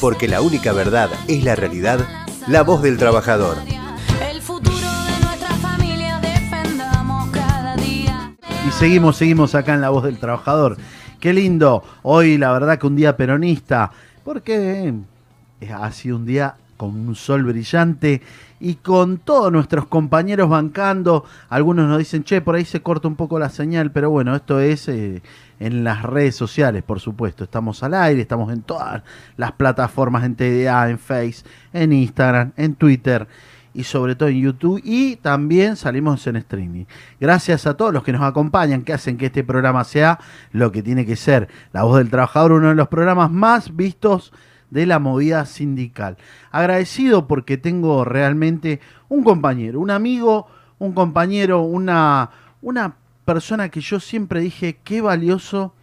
porque la única verdad es la realidad, la voz del trabajador. El futuro de nuestra familia defendamos cada día. Y seguimos, seguimos acá en La Voz del Trabajador. Qué lindo. Hoy la verdad que un día peronista, porque ha sido un día con un sol brillante y con todos nuestros compañeros bancando. Algunos nos dicen, che, por ahí se corta un poco la señal, pero bueno, esto es eh, en las redes sociales, por supuesto. Estamos al aire, estamos en todas las plataformas, en TDA, en Face, en Instagram, en Twitter y sobre todo en YouTube y también salimos en streaming. Gracias a todos los que nos acompañan, que hacen que este programa sea lo que tiene que ser. La voz del trabajador, uno de los programas más vistos de la movida sindical. Agradecido porque tengo realmente un compañero, un amigo, un compañero, una, una persona que yo siempre dije qué valioso,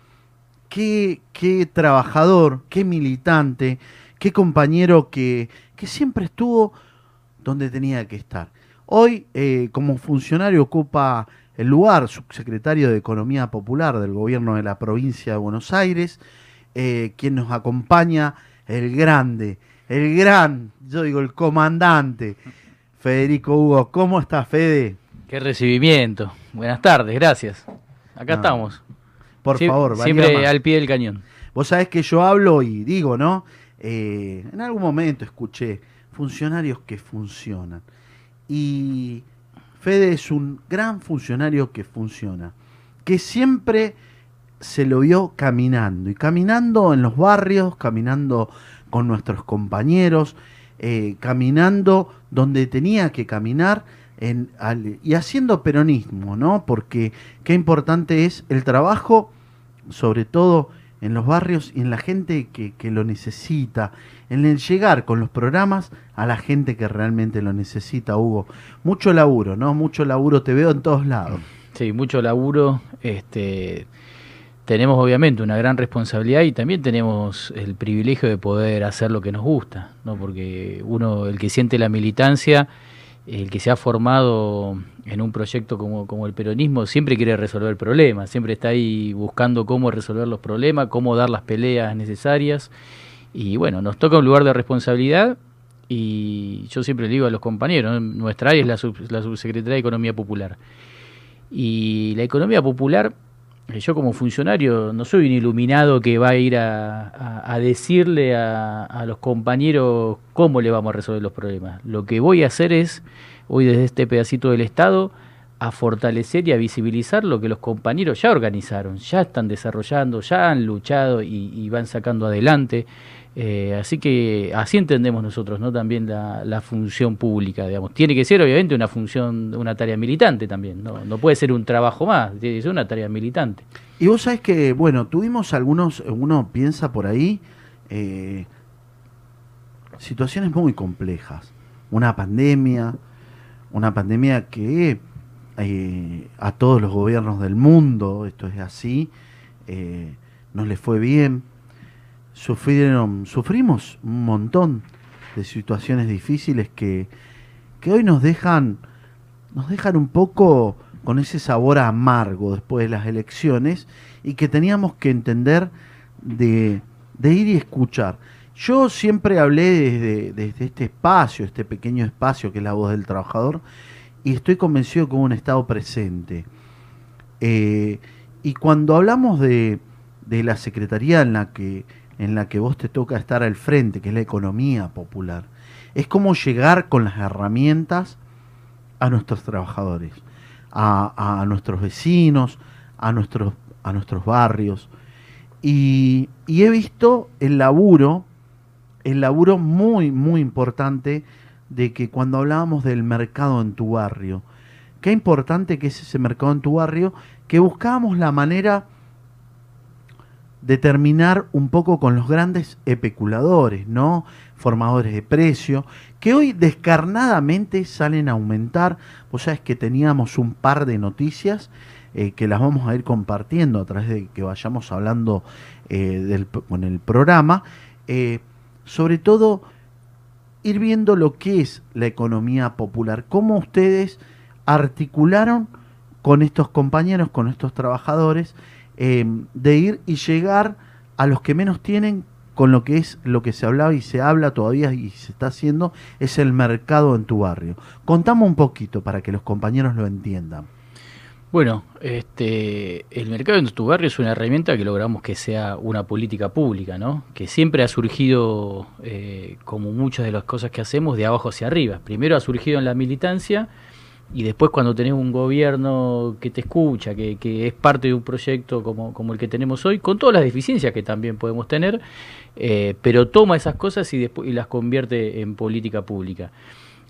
qué, qué trabajador, qué militante, qué compañero que, que siempre estuvo donde tenía que estar. Hoy, eh, como funcionario, ocupa el lugar subsecretario de Economía Popular del gobierno de la provincia de Buenos Aires, eh, quien nos acompaña, el grande, el gran, yo digo, el comandante, Federico Hugo. ¿Cómo estás, Fede? Qué recibimiento. Buenas tardes, gracias. Acá No, estamos. Por Sie- favor, Siempre más. al pie del cañón. Vos sabés que yo hablo y digo, ¿no? Eh, en algún momento escuché funcionarios que funcionan. Y Fede es un gran funcionario que funciona. Que siempre se lo vio caminando. Y caminando en los barrios, caminando con nuestros compañeros, eh, caminando donde tenía que caminar. Y haciendo peronismo, ¿no? Porque qué importante es el trabajo sobre todo en los barrios y en la gente que, que lo necesita, en el llegar con los programas a la gente que realmente lo necesita, Hugo. Mucho laburo, ¿no? Mucho laburo, te veo en todos lados. Sí, mucho laburo. Este, tenemos obviamente una gran responsabilidad y también tenemos el privilegio de poder hacer lo que nos gusta, ¿no? Porque uno, el que siente la militancia, el que se ha formado en un proyecto como, el peronismo, siempre quiere resolver problemas, siempre está ahí buscando cómo resolver los problemas, cómo dar las peleas necesarias. Y bueno, nos toca un lugar de responsabilidad y yo siempre le digo a los compañeros, nuestra área es la, sub- la subsecretaría de Economía Popular. Y la economía popular, yo como funcionario no soy un iluminado que va a ir a, a- decirle a, a los compañeros cómo le vamos a resolver los problemas. Lo que voy a hacer es, hoy desde este pedacito del Estado, a fortalecer y a visibilizar lo que los compañeros ya organizaron, ya están desarrollando, ya han luchado y van sacando adelante. Eh, así que así entendemos nosotros, ¿no? También la, función pública, digamos. Tiene que ser, obviamente, una función, una tarea militante también, ¿no? No puede ser un trabajo más, tiene que ser una tarea militante. Y vos sabés que, bueno, tuvimos algunos, uno piensa por ahí, eh, situaciones muy complejas. Una pandemia, una pandemia que eh, a todos los gobiernos del mundo, esto es así, no les fue bien. Sufrieron, sufrimos un montón de situaciones difíciles que, que hoy nos dejan, nos dejan un poco con ese sabor amargo después de las elecciones y que teníamos que entender de, de ir y escuchar. Yo siempre hablé desde, desde este espacio, este pequeño espacio que es la voz del trabajador, y estoy convencido hubo un estado presente. Eh, y cuando hablamos de, de la secretaría en la que en la que vos te toca estar al frente, que es la economía popular, es como llegar con las herramientas a nuestros trabajadores, a, a nuestros vecinos, a nuestros, a nuestros barrios. Y, y he visto el laburo, el laburo muy, muy importante de que cuando hablábamos del mercado en tu barrio, qué importante que es ese mercado en tu barrio, que buscábamos la manera de terminar un poco con los grandes especuladores, ¿no? Formadores de precio, que hoy descarnadamente salen a aumentar. Vos sabés que teníamos un par de noticias eh, que las vamos a ir compartiendo a través de que vayamos hablando eh, con el programa. Eh, sobre todo, ir viendo lo que es la economía popular, cómo ustedes articularon con estos compañeros, con estos trabajadores, eh, de ir y llegar a los que menos tienen con lo que es lo que se hablaba y se habla todavía y se está haciendo, es el mercado en tu barrio. Contame un poquito para que los compañeros lo entiendan. Bueno, este, el mercado en tu barrio es una herramienta que logramos que sea una política pública, ¿no? Que siempre ha surgido, eh, como muchas de las cosas que hacemos, de abajo hacia arriba. Primero ha surgido en la militancia y después cuando tenés un gobierno que te escucha, que, que es parte de un proyecto como, como el que tenemos hoy, con todas las deficiencias que también podemos tener, eh, pero toma esas cosas y, después, y las convierte en política pública.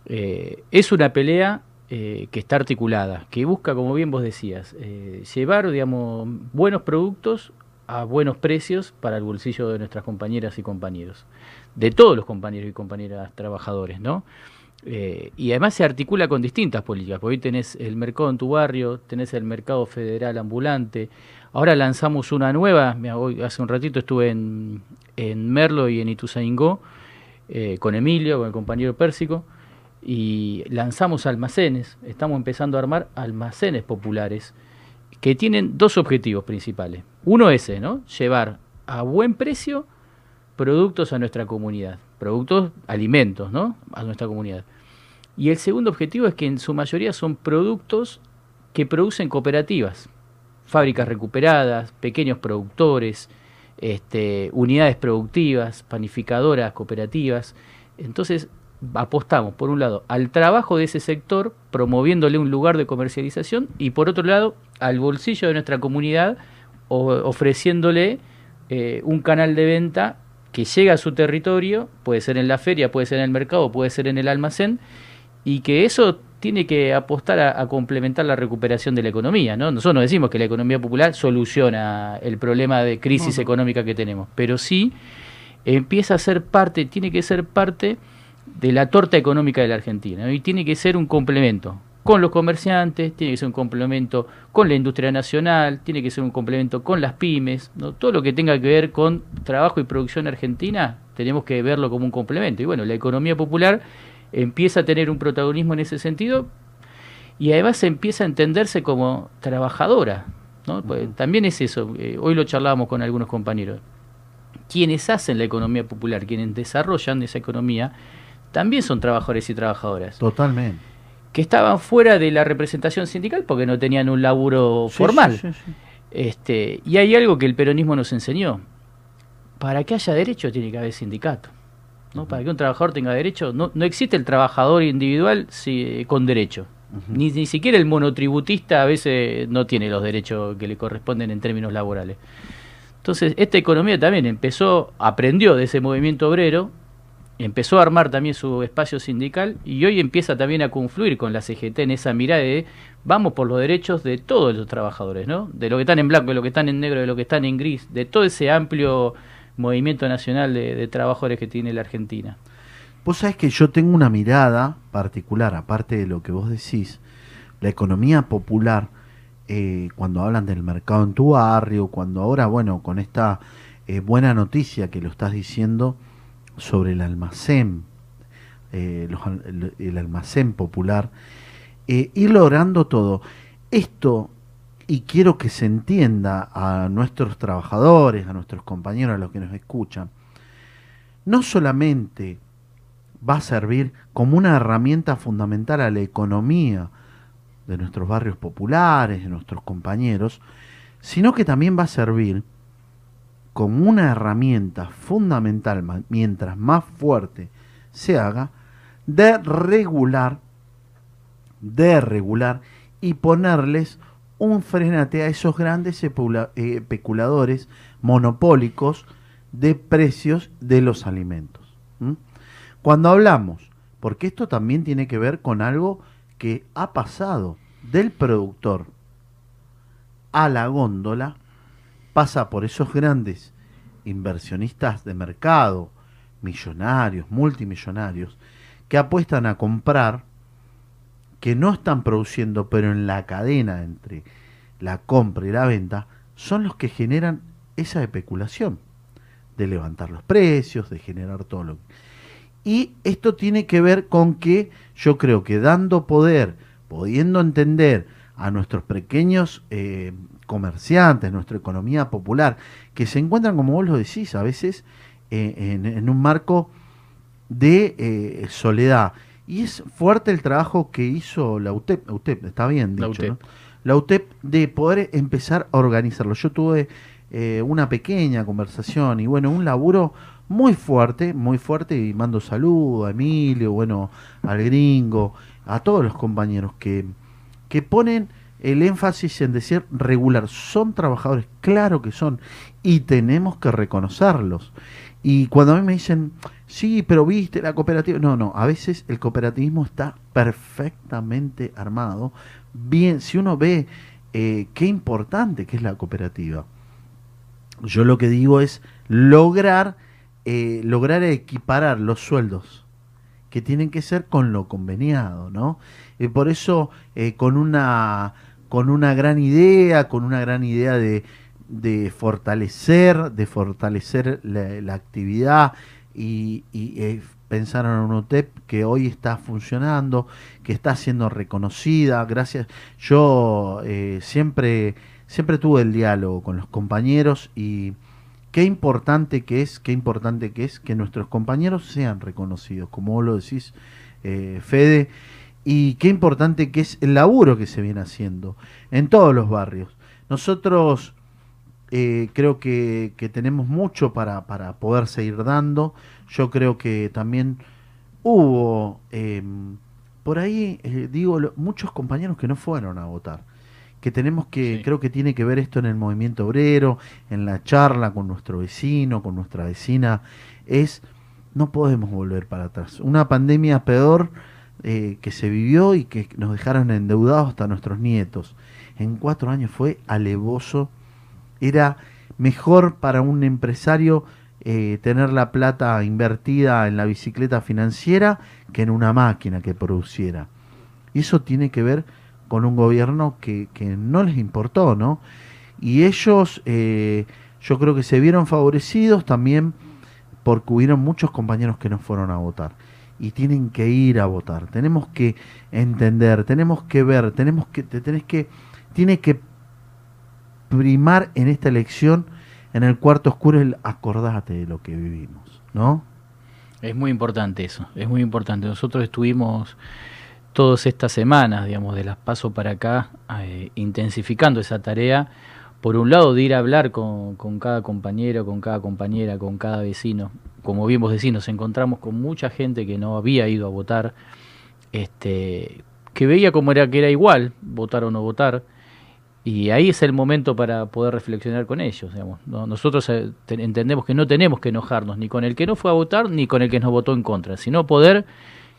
Eh, es una pelea eh, que está articulada, que busca, como bien vos decías, eh, llevar, digamos, buenos productos a buenos precios para el bolsillo de nuestras compañeras y compañeros, de todos los compañeros y compañeras trabajadores, ¿no? Eh, y además se articula con distintas políticas, porque hoy tenés el mercado en tu barrio, tenés el mercado federal ambulante, ahora lanzamos una nueva, hace un ratito estuve en, en Merlo y en Ituzaingó, eh, con Emilio, con el compañero Pérsico, y lanzamos almacenes, estamos empezando a armar almacenes populares que tienen dos objetivos principales. Uno ese, ¿no? Llevar a buen precio productos a nuestra comunidad, productos, alimentos, ¿no? A nuestra comunidad. Y el segundo objetivo es que en su mayoría son productos que producen cooperativas, fábricas recuperadas, pequeños productores, este, unidades productivas, panificadoras cooperativas. Entonces, apostamos, por un lado, al trabajo de ese sector, promoviéndole un lugar de comercialización, y por otro lado, al bolsillo de nuestra comunidad, ofreciéndole eh, un canal de venta que llega a su territorio, puede ser en la feria, puede ser en el mercado, puede ser en el almacén, y que eso tiene que apostar a, a complementar la recuperación de la economía. ¿no? Nosotros no decimos que la economía popular soluciona el problema de crisis económica que tenemos, pero sí empieza a ser parte, tiene que ser parte de la torta económica de la Argentina ¿no? y tiene que ser un complemento con los comerciantes, tiene que ser un complemento con la industria nacional, tiene que ser un complemento con las pymes, ¿no? todo lo que tenga que ver con trabajo y producción argentina tenemos que verlo como un complemento. Y bueno, la economía popular empieza a tener un protagonismo en ese sentido y además empieza a entenderse como trabajadora. ¿no? Pues también es eso, eh, hoy lo charlábamos con algunos compañeros. Quienes hacen la economía popular, quienes desarrollan esa economía, también son trabajadores y trabajadoras, Totalmente. que estaban fuera de la representación sindical porque no tenían un laburo Sí, formal. sí, sí, sí. Este, y hay algo que el peronismo nos enseñó. Para que haya derecho tiene que haber sindicato. ¿No? Para que un trabajador tenga derecho, no, no existe el trabajador individual si- con derecho. Ni, ni siquiera el monotributista a veces no tiene los derechos que le corresponden en términos laborales. Entonces, esta economía también empezó, aprendió de ese movimiento obrero, empezó a armar también su espacio sindical y hoy empieza también a confluir con la CGT en esa mirada de vamos por los derechos de todos los trabajadores, ¿no? De lo que están en blanco, de lo que están en negro, de lo que están en gris, de todo ese amplio movimiento nacional de, trabajadores que tiene la Argentina. Vos sabés que yo tengo una mirada particular, aparte de lo que vos decís, la economía popular, eh, cuando hablan del mercado en tu barrio, cuando ahora, bueno, con esta eh, buena noticia que lo estás diciendo sobre el almacén, eh, el, el almacén popular, ir logrando todo. Esto, y quiero que se entienda a nuestros trabajadores, a nuestros compañeros, a los que nos escuchan, no solamente va a servir como una herramienta fundamental a la economía de nuestros barrios populares, de nuestros compañeros, sino que también va a servir como una herramienta fundamental, mientras más fuerte se haga, de regular, de regular y ponerles un frenate a esos grandes especula- eh, especuladores monopólicos de precios de los alimentos. Cuando hablamos, porque esto también tiene que ver con algo que ha pasado del productor a la góndola, pasa por esos grandes inversionistas de mercado, millonarios, multimillonarios, que apuestan a comprar, que no están produciendo, pero en la cadena entre la compra y la venta, son los que generan esa especulación de levantar los precios, de generar todo lo. Y esto tiene que ver con que yo creo que dando poder, pudiendo entender a nuestros pequeños eh, comerciantes, nuestra economía popular, que se encuentran, como vos lo decís, a veces eh, en, en un marco de eh, soledad. Y es fuerte el trabajo que hizo la UTEP, UTEP está bien dicho, La UTEP. ¿no? La UTEP de poder empezar a organizarlo. Yo tuve eh, una pequeña conversación y bueno, un laburo muy fuerte, muy fuerte y mando saludos a Emilio, bueno, al gringo, a todos los compañeros que, que ponen el énfasis en decir regular. Son trabajadores, claro que son, y tenemos que reconocerlos. Y cuando a mí me dicen, sí, pero viste la cooperativa, no, no, a veces el cooperativismo está perfectamente armado. Bien, si uno ve eh, qué importante que es la cooperativa. Yo lo que digo es lograr, eh, lograr equiparar los sueldos que tienen que ser con lo conveniado, ¿no? Y por eso, eh, con una con una gran idea, con una gran idea de, de fortalecer, de fortalecer la, actividad. Y, y, eh, pensaron en un UTEP que hoy está funcionando, que está siendo reconocida, gracias. Yo eh, siempre, siempre tuve el diálogo con los compañeros y qué importante que es, qué importante que es que nuestros compañeros sean reconocidos, como vos lo decís, eh, Fede, y qué importante que es el laburo que se viene haciendo en todos los barrios. Nosotros eh, creo que, que tenemos mucho para, para poder seguir dando. Yo creo que también hubo eh, por ahí, eh, digo, lo- muchos compañeros que no fueron a votar. Que tenemos que, Sí. creo que tiene que ver esto en el movimiento obrero, en la charla con nuestro vecino, con nuestra vecina. Es, no podemos volver para atrás. Una pandemia peor eh, que se vivió y que nos dejaron endeudados hasta nuestros nietos. En cuatro años fue alevoso era mejor para un empresario eh, tener la plata invertida en la bicicleta financiera que en una máquina que produciera. Y eso tiene que ver con un gobierno que, que no les importó, ¿no? Y ellos, eh, yo creo que se vieron favorecidos también porque hubieron muchos compañeros que no fueron a votar. Y tienen que ir a votar. Tenemos que entender, tenemos que ver, tenemos que, te tenés que, tiene que primar en esta elección, en el cuarto oscuro, el acordate de lo que vivimos, ¿no? Es muy importante eso, es muy importante. Nosotros estuvimos todas estas semanas, digamos, de las paso para acá, eh, intensificando esa tarea. Por un lado, de ir a hablar con, con cada compañero, con cada compañera, con cada vecino. Como bien vos decís, nos encontramos con mucha gente que no había ido a votar, este, que veía como era que era igual, votar o no votar. Y ahí es el momento para poder reflexionar con ellos. Digamos. No- Nosotros eh, te- entendemos que no tenemos que enojarnos ni con el que no fue a votar ni con el que nos votó en contra, sino poder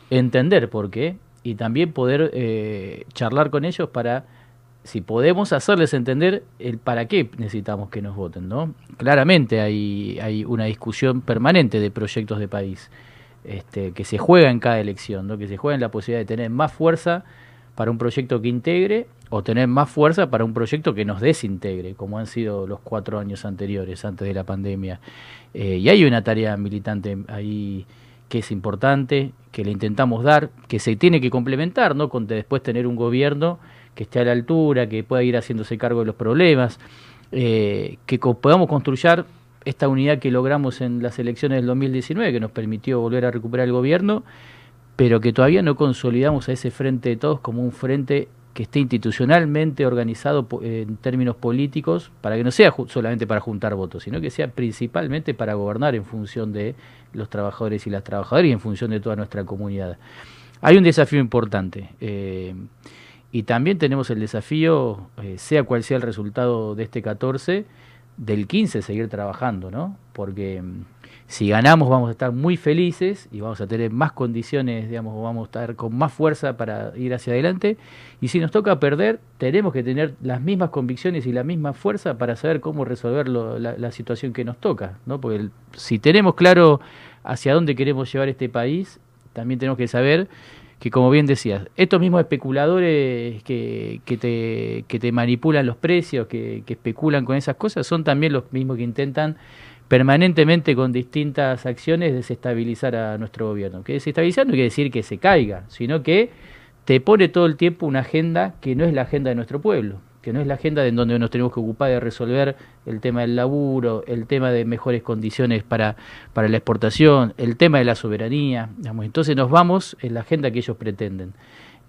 entender por qué y también poder eh, charlar con ellos para, si podemos, hacerles entender el para qué necesitamos que nos voten. ¿no? Claramente hay, hay una discusión permanente de proyectos de país este, que se juega en cada elección, ¿no? que se juega en la posibilidad de tener más fuerza para un proyecto que integre o tener más fuerza para un proyecto que nos desintegre, como han sido los cuatro años anteriores, antes de la pandemia. Eh, y hay una tarea militante ahí que es importante, que le intentamos dar, que se tiene que complementar, ¿no? Con de después tener un gobierno que esté a la altura, que pueda ir haciéndose cargo de los problemas, eh, que podamos construir esta unidad que logramos en las elecciones del 2019, que nos permitió volver a recuperar el gobierno, pero que todavía no consolidamos a ese frente de todos como un frente que esté institucionalmente organizado po- en términos políticos, para que no sea solamente para juntar votos, sino que sea principalmente para gobernar en función de los trabajadores y las trabajadoras y en función de toda nuestra comunidad. Hay un desafío importante. eh, y también tenemos el desafío, eh, sea cual sea el resultado de este 14, del 15 seguir trabajando, ¿no? Porque mm, si ganamos vamos a estar muy felices y vamos a tener más condiciones, digamos, vamos a estar con más fuerza para ir hacia adelante. Y si nos toca perder, tenemos que tener las mismas convicciones y la misma fuerza para saber cómo resolver lo- la, la situación que nos toca, ¿no? Porque el- si tenemos claro hacia dónde queremos llevar este país, también tenemos que saber que como bien decías, estos mismos especuladores que, que, te, que te manipulan los precios, que, que especulan con esas cosas, son también los mismos que intentan permanentemente con distintas acciones desestabilizar a nuestro gobierno. Que desestabilizar no quiere decir que se caiga, sino que te pone todo el tiempo una agenda que no es la agenda de nuestro pueblo, que no es la agenda en donde nos tenemos que ocupar de resolver el tema del laburo, el tema de mejores condiciones para, para la exportación, el tema de la soberanía. Digamos. Entonces nos vamos en la agenda que ellos pretenden.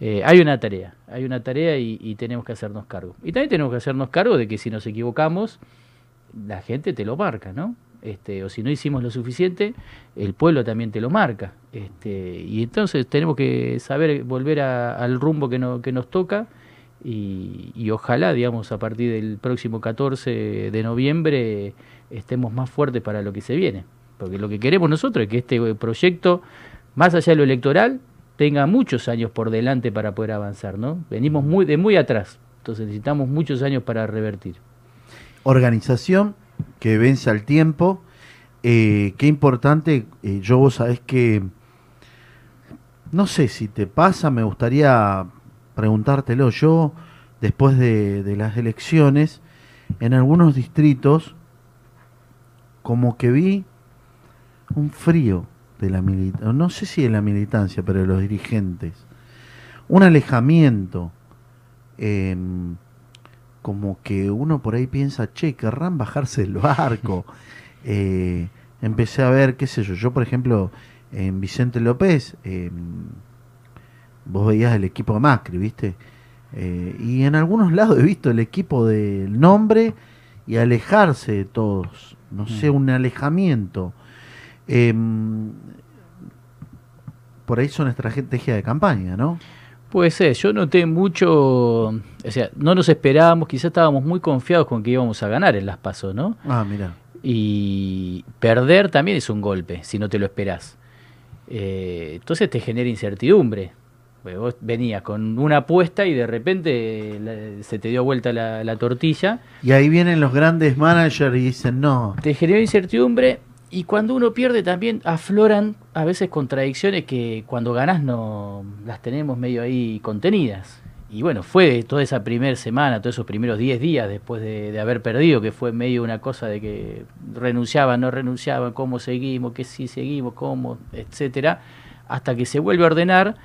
Eh, hay una tarea, hay una tarea y, tenemos que hacernos cargo. Y también tenemos que hacernos cargo de que si nos equivocamos, la gente te lo marca, ¿no? Este, o si no hicimos lo suficiente, el pueblo también te lo marca. Este, y entonces tenemos que saber volver a- al rumbo que, que nos toca y, ojalá, digamos, a partir del próximo 14 de noviembre estemos más fuertes para lo que se viene. Porque lo que queremos nosotros es que este proyecto, más allá de lo electoral, tenga muchos años por delante para poder avanzar, ¿no? Venimos muy, de muy atrás, entonces necesitamos muchos años para revertir. Organización que vence al tiempo. Eh, qué importante, eh, yo vos sabés que, no sé si te pasa, me gustaría preguntártelo. Yo, después de, de las elecciones, en algunos distritos, como que vi un frío de la militancia, no sé si de la militancia, pero de los dirigentes, un alejamiento, em, como que uno por ahí piensa, che, querrán bajarse del barco. Eh, empecé a ver, qué sé yo, yo por ejemplo, en Vicente López, em, vos veías el equipo de Macri, ¿viste? Eh, y en algunos lados he visto el equipo del nombre y alejarse de todos, no sé, Mm. un alejamiento. Em, por ahí son estrategia de campaña, ¿no? Puede ser, yo noté mucho, o sea, no nos esperábamos, quizás estábamos muy confiados con que íbamos a ganar en las pasos, ¿no? Ah, mira. Y perder también es un golpe, si no te lo esperás. Eh, entonces te genera incertidumbre. Vos venías con una apuesta y de repente se te dio vuelta la, la tortilla. Y ahí vienen los grandes managers y dicen, no, Te generó incertidumbre y cuando uno pierde también afloran a veces contradicciones que cuando ganás no las tenemos medio ahí contenidas. Y bueno, fue toda esa primera semana, todos esos primeros 10 días después de, de haber perdido, que fue medio una cosa de que renunciaban, no renunciaban, cómo seguimos, que sí seguimos, cómo, etcétera, hasta que se vuelve a ordenar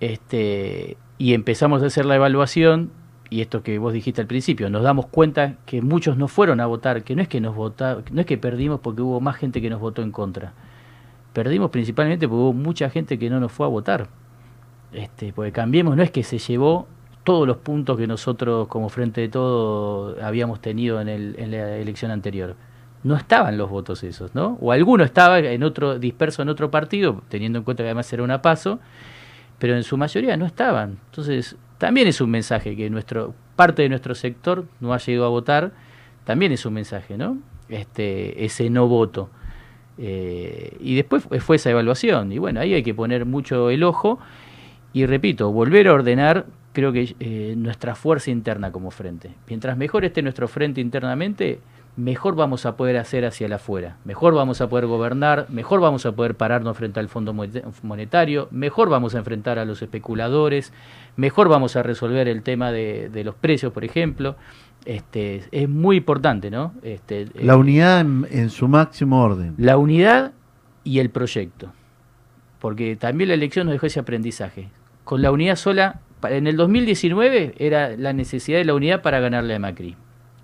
este, y empezamos a hacer la evaluación y esto que vos dijiste al principio, nos damos cuenta que muchos no fueron a votar, que no es que nos vota, no es que perdimos porque hubo más gente que nos votó en contra. Perdimos principalmente porque hubo mucha gente que no nos fue a votar. Este, porque cambiemos, no es que se llevó todos los puntos que nosotros como frente de todo habíamos tenido en, el, en la elección anterior. No estaban los votos esos, ¿no? O alguno estaba en otro disperso en otro partido, teniendo en cuenta que además era una paso, pero en su mayoría no estaban. Entonces, también es un mensaje que nuestro parte de nuestro sector no ha llegado a votar, también es un mensaje, ¿no? Este, ese no voto. Eh, y después fue- esa evaluación. Y bueno, ahí hay que poner mucho el ojo. Y repito, volver a ordenar, creo que eh, nuestra fuerza interna como frente. Mientras mejor esté nuestro frente internamente, mejor vamos a poder hacer hacia el afuera. Mejor vamos a poder gobernar, mejor vamos a poder pararnos frente al Fondo Moneta- Monetario, mejor vamos a enfrentar a los especuladores, mejor vamos a resolver el tema de, de los precios, por ejemplo. Este, es muy importante, ¿no? Este, la eh, unidad en, en su máximo orden. la unidad y el proyecto. Porque también la elección nos dejó ese aprendizaje. Con la unidad sola, en el 2019 era la necesidad de la unidad para ganarle a Macri.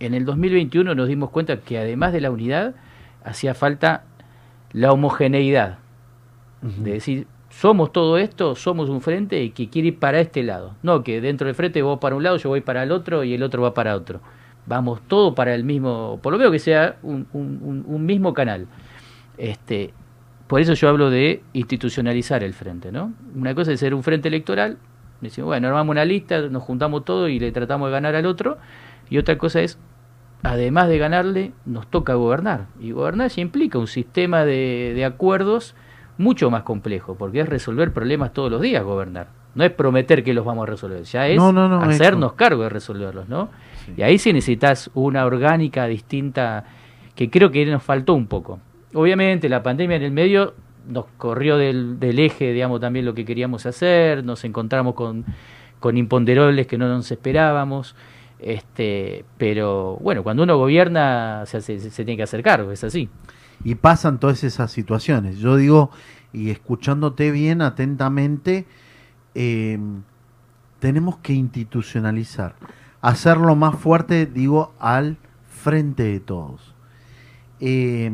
En el 2021 nos dimos cuenta que además de la unidad, hacía falta la homogeneidad. De decir, somos todo esto, somos un frente y que quiere ir para este lado. No, que dentro del frente vos para un lado, yo voy para el otro y el otro va para otro. Vamos todo para el mismo, por lo menos que sea un, un- un- un mismo canal. Este, por eso yo hablo de institucionalizar el frente, ¿no? Una cosa es ser un frente electoral, decimos, bueno, armamos una lista, nos juntamos todos y le tratamos de ganar al otro, y otra cosa es, además de ganarle, nos toca gobernar. Y gobernar ya implica un sistema de, de acuerdos mucho más complejo, porque es resolver problemas todos los días gobernar. No es prometer que los vamos a resolver, ya es No, no, no, hacernos cargo de resolverlos, ¿no? Sí. Y ahí sí necesitas una orgánica distinta que creo que nos faltó un poco. Obviamente la pandemia en el medio nos corrió del, del eje, digamos, también lo que queríamos hacer, nos encontramos con, con imponderables que no nos esperábamos, este, pero bueno, cuando uno gobierna se, tiene que hacer cargo, es así. Y pasan todas esas situaciones. Yo digo, y escuchándote bien atentamente, eh, tenemos que institucionalizar. hacerlo más fuerte, digo, al frente de todos. Eh,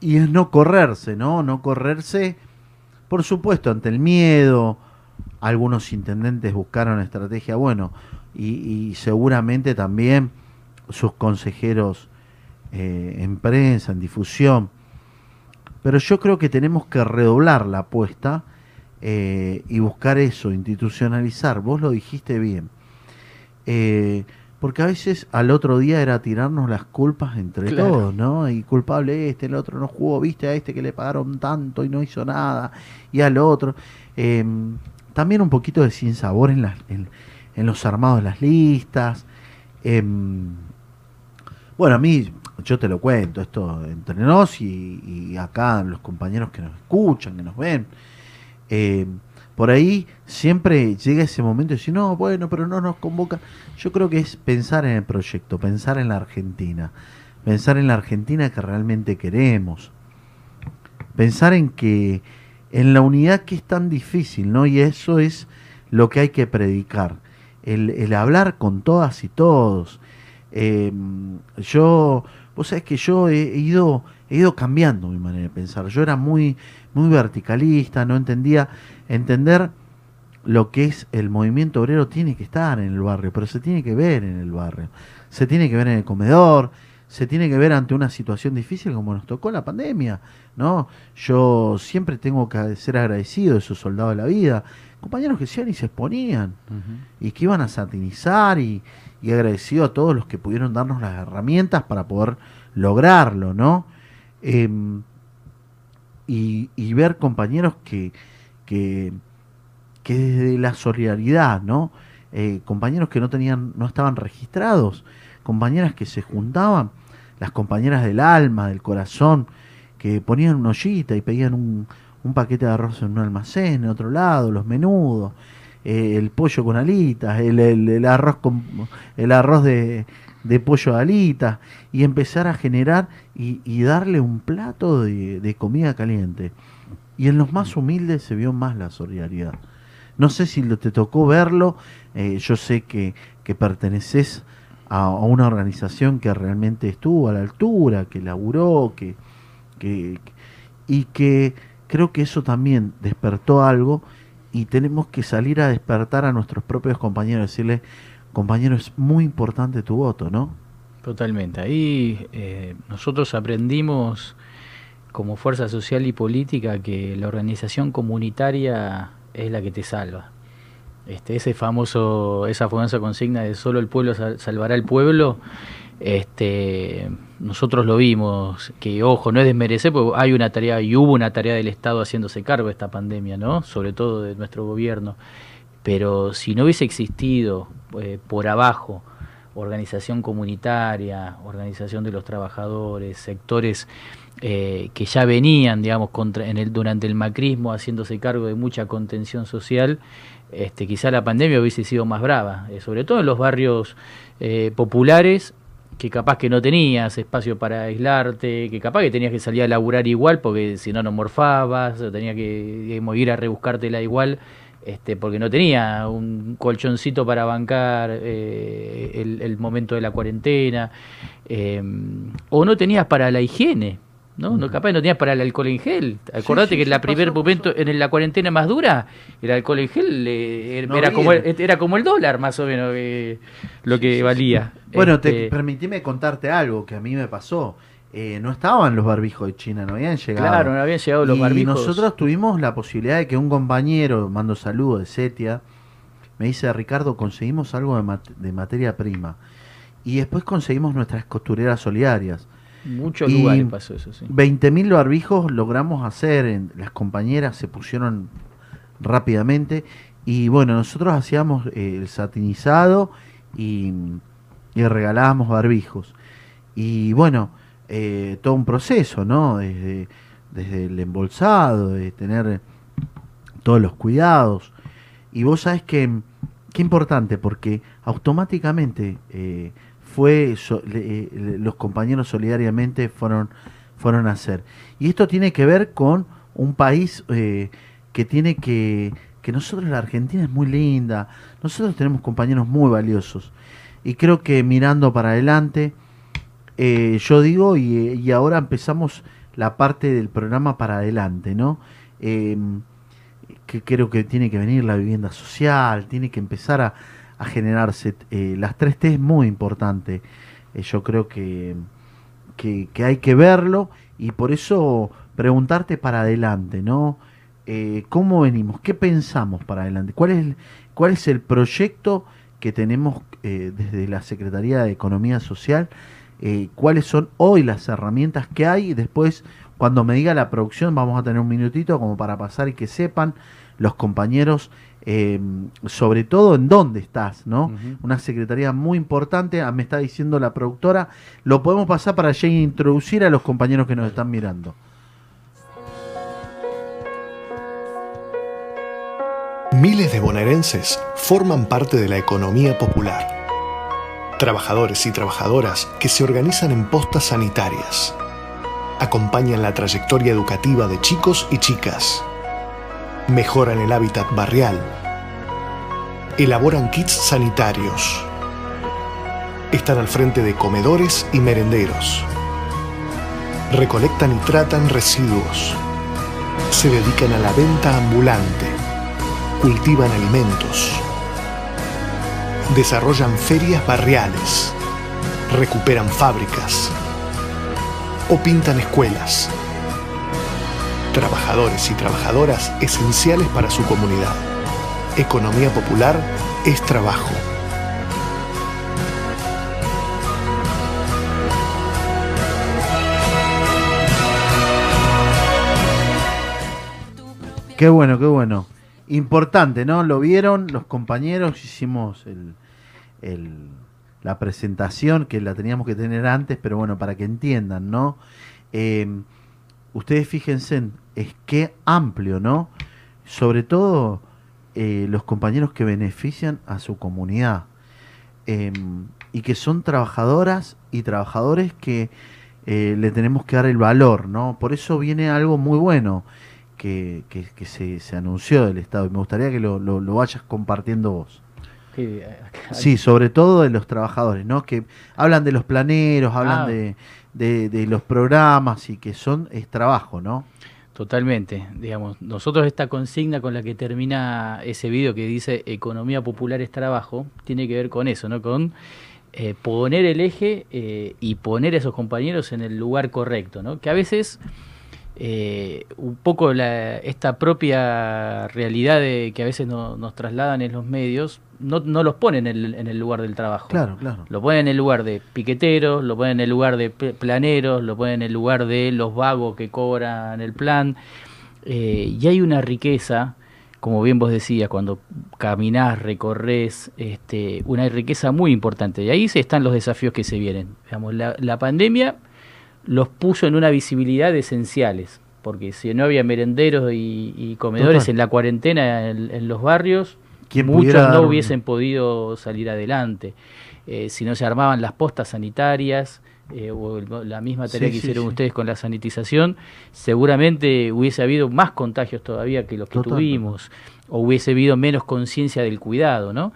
y es no correrse, ¿no? No correrse, por supuesto, ante el miedo. Algunos intendentes buscaron estrategia, bueno, y, y seguramente también sus consejeros eh, en prensa, en difusión. Pero yo creo que tenemos que redoblar la apuesta eh, y buscar eso, institucionalizar. Vos lo dijiste bien. Eh, porque a veces al otro día era tirarnos las culpas entre Claro. todos, ¿no? Y culpable este, el otro no jugó, viste a este que le pagaron tanto y no hizo nada, y al otro. Eh, también un poquito de sinsabor en, en, en los armados de las listas. Em, bueno, a mí, yo te lo cuento, esto entre nos y, acá los compañeros que nos escuchan, que nos ven. eh, por ahí siempre llega ese momento de decir, no, bueno, pero no nos convoca. Yo creo que es pensar en el proyecto, pensar en la Argentina, pensar en la Argentina que realmente queremos, pensar en que en la unidad que es tan difícil, ¿no? Y eso es lo que hay que predicar, el, el hablar con todas y todos. Eh, yo, vos sabés que yo he ido, he ido cambiando mi manera de pensar. Yo era muy, muy verticalista, no entendía, entender lo que es el movimiento obrero tiene que estar en el barrio, pero se tiene que ver en el barrio, se tiene que ver en el comedor, se tiene que ver ante una situación difícil como nos tocó la pandemia, ¿no? Yo siempre tengo que ser agradecido de esos soldados de la vida, compañeros que se y se exponían, y que iban a satinizar y, y agradecido a todos los que pudieron darnos las herramientas para poder lograrlo, ¿no? Em, y, y ver compañeros que, que, que desde la solidaridad, ¿no? Eh, compañeros que no tenían, no estaban registrados, compañeras que se juntaban, las compañeras del alma, del corazón, que ponían una ollita y pedían un, un paquete de arroz en un almacén, en otro lado, los menudos, eh, el pollo con alitas, el, el- arroz con el arroz de, de pollo de alitas, y empezar a generar y, y darle un plato de, de comida caliente. Y en los más humildes se vio más la solidaridad. No sé si te tocó verlo, eh, yo sé que, que perteneces a, a una organización que realmente estuvo a la altura, que laburó, que, que, y que creo que eso también despertó algo y tenemos que salir a despertar a nuestros propios compañeros, decirles, compañero, es muy importante tu voto, ¿no? Totalmente. Ahí eh, nosotros aprendimos como fuerza social y política que la organización comunitaria es la que te salva. Este, ese famoso, esa famosa consigna de solo el pueblo sal- salvará el pueblo, este, nosotros lo vimos, que ojo, no es desmerecer, porque hay una tarea y hubo una tarea del Estado haciéndose cargo de esta pandemia, ¿no? Sobre todo de nuestro gobierno. Pero si no hubiese existido eh, por abajo organización comunitaria, organización de los trabajadores, sectores eh, que ya venían, digamos, contra, en el, durante el macrismo haciéndose cargo de mucha contención social, este, quizá la pandemia hubiese sido más brava, eh, sobre todo en los barrios populares que capaz que no tenías espacio para aislarte, que capaz que tenías que salir a laburar igual porque si no no morfabas, o tenías que ir a rebuscártela igual este, porque no tenía un colchoncito para bancar eh, el, el momento de la cuarentena, eh, o no tenías para la higiene, ¿no? no capaz no tenías para el alcohol en gel. Acordate sí, que sí, la primer pasó, momento, en la cuarentena más dura, el alcohol en gel eh, No era, como el, era como el dólar más o menos eh, lo que valía. Bueno, te, Este, permitime contarte algo que a mí me pasó. Eh, no estaban los barbijos de China, no habían llegado. Claro, no habían llegado los y barbijos. nosotros tuvimos la posibilidad de que un compañero, mando saludos de Setia, me dice, Ricardo, conseguimos algo de, mat- de materia prima. Y después conseguimos nuestras costureras solidarias. Muchos lugares pasó eso, sí. 20.000 barbijos logramos hacer, las compañeras se pusieron rápidamente y bueno, nosotros hacíamos eh, el satinizado y, y regalábamos barbijos. Y bueno, eh, todo un proceso, ¿no? Desde, desde el embolsado, de tener todos los cuidados. Y vos sabés que, qué importante, porque automáticamente eh, fue so- le- eh, los compañeros solidariamente fueron, fueron a hacer. Y esto tiene que ver con un país eh, que tiene que, que nosotros la Argentina es muy linda, nosotros tenemos compañeros muy valiosos. Y creo que mirando para adelante, eh, yo digo, y, ahora empezamos la parte del programa para adelante, ¿no? Eh, que creo que tiene que venir la vivienda social, tiene que empezar a, a generarse. eh, las 3T es muy importante. Eh, yo creo que, que, hay que verlo y por eso preguntarte para adelante, ¿no? Eh, ¿Cómo venimos? ¿Qué pensamos para adelante? ¿Cuál es el, cuál es el proyecto que tenemos desde la Secretaría de Economía Social? ¿Cuáles son hoy las herramientas que hay? Y después, cuando me diga la producción, vamos a tener un minutito como para pasar y que sepan los compañeros, eh, sobre todo en dónde estás, ¿no? Una secretaría muy importante, ah, me está diciendo la productora, lo podemos pasar para ya introducir a los compañeros que nos están mirando. Miles de bonaerenses forman parte de la economía popular. Trabajadores y trabajadoras que se organizan en postas sanitarias. Acompañan la trayectoria educativa de chicos y chicas. Mejoran el hábitat barrial. Elaboran kits sanitarios. Están al frente de comedores y merenderos. Recolectan y tratan residuos. Se dedican a la venta ambulante cultivan alimentos, desarrollan ferias barriales, recuperan fábricas o pintan escuelas. Trabajadores y trabajadoras esenciales para su comunidad. Economía popular es trabajo. Qué bueno, qué bueno. Importante, ¿no? Lo vieron los compañeros, hicimos la presentación que la teníamos que tener antes, pero bueno, para que entiendan, ¿no? Eh, ustedes fíjense, en- es que amplio, ¿no? Sobre todo eh, los compañeros que benefician a su comunidad eh, y que son trabajadoras y trabajadores que eh, le tenemos que dar el valor, ¿no? Por eso viene algo muy bueno que, que- que se, se anunció del Estado y me gustaría que lo, lo- lo vayas compartiendo vos. Eh, Sí, sobre todo de los trabajadores, ¿no? Que hablan de los planeros, hablan Ah. de, de- de los programas y que son, es trabajo, ¿no? Totalmente, digamos, nosotros esta consigna con la que termina ese video que dice economía popular es trabajo, tiene que ver con eso, ¿no? Con eh, poner el eje eh, y poner a esos compañeros en el lugar correcto, ¿no? Que a veces eh, un poco la- esta propia realidad de, que a veces no- nos trasladan en los medios no, no los ponen en el, en el lugar del trabajo. Claro, claro. Lo ponen en el lugar de piqueteros, lo ponen en el lugar de pl- planeros, lo ponen en el lugar de los vagos que cobran el plan. Eh, y hay una riqueza, como bien vos decías, cuando caminás, recorres, este, una riqueza muy importante. Y ahí se están los desafíos que se vienen. Digamos, la, la pandemia los puso en una visibilidad de esenciales, porque si no había merenderos y, y comedores Total. en la cuarentena en, en los barrios, ¿Quién muchos no un- hubiesen podido salir adelante. Eh, si no se armaban las postas sanitarias, eh, o la misma tarea Sí, que sí, hicieron sí. ustedes con la sanitización, seguramente hubiese habido más contagios todavía que los que Total, tuvimos, o hubiese habido menos conciencia del cuidado, ¿no?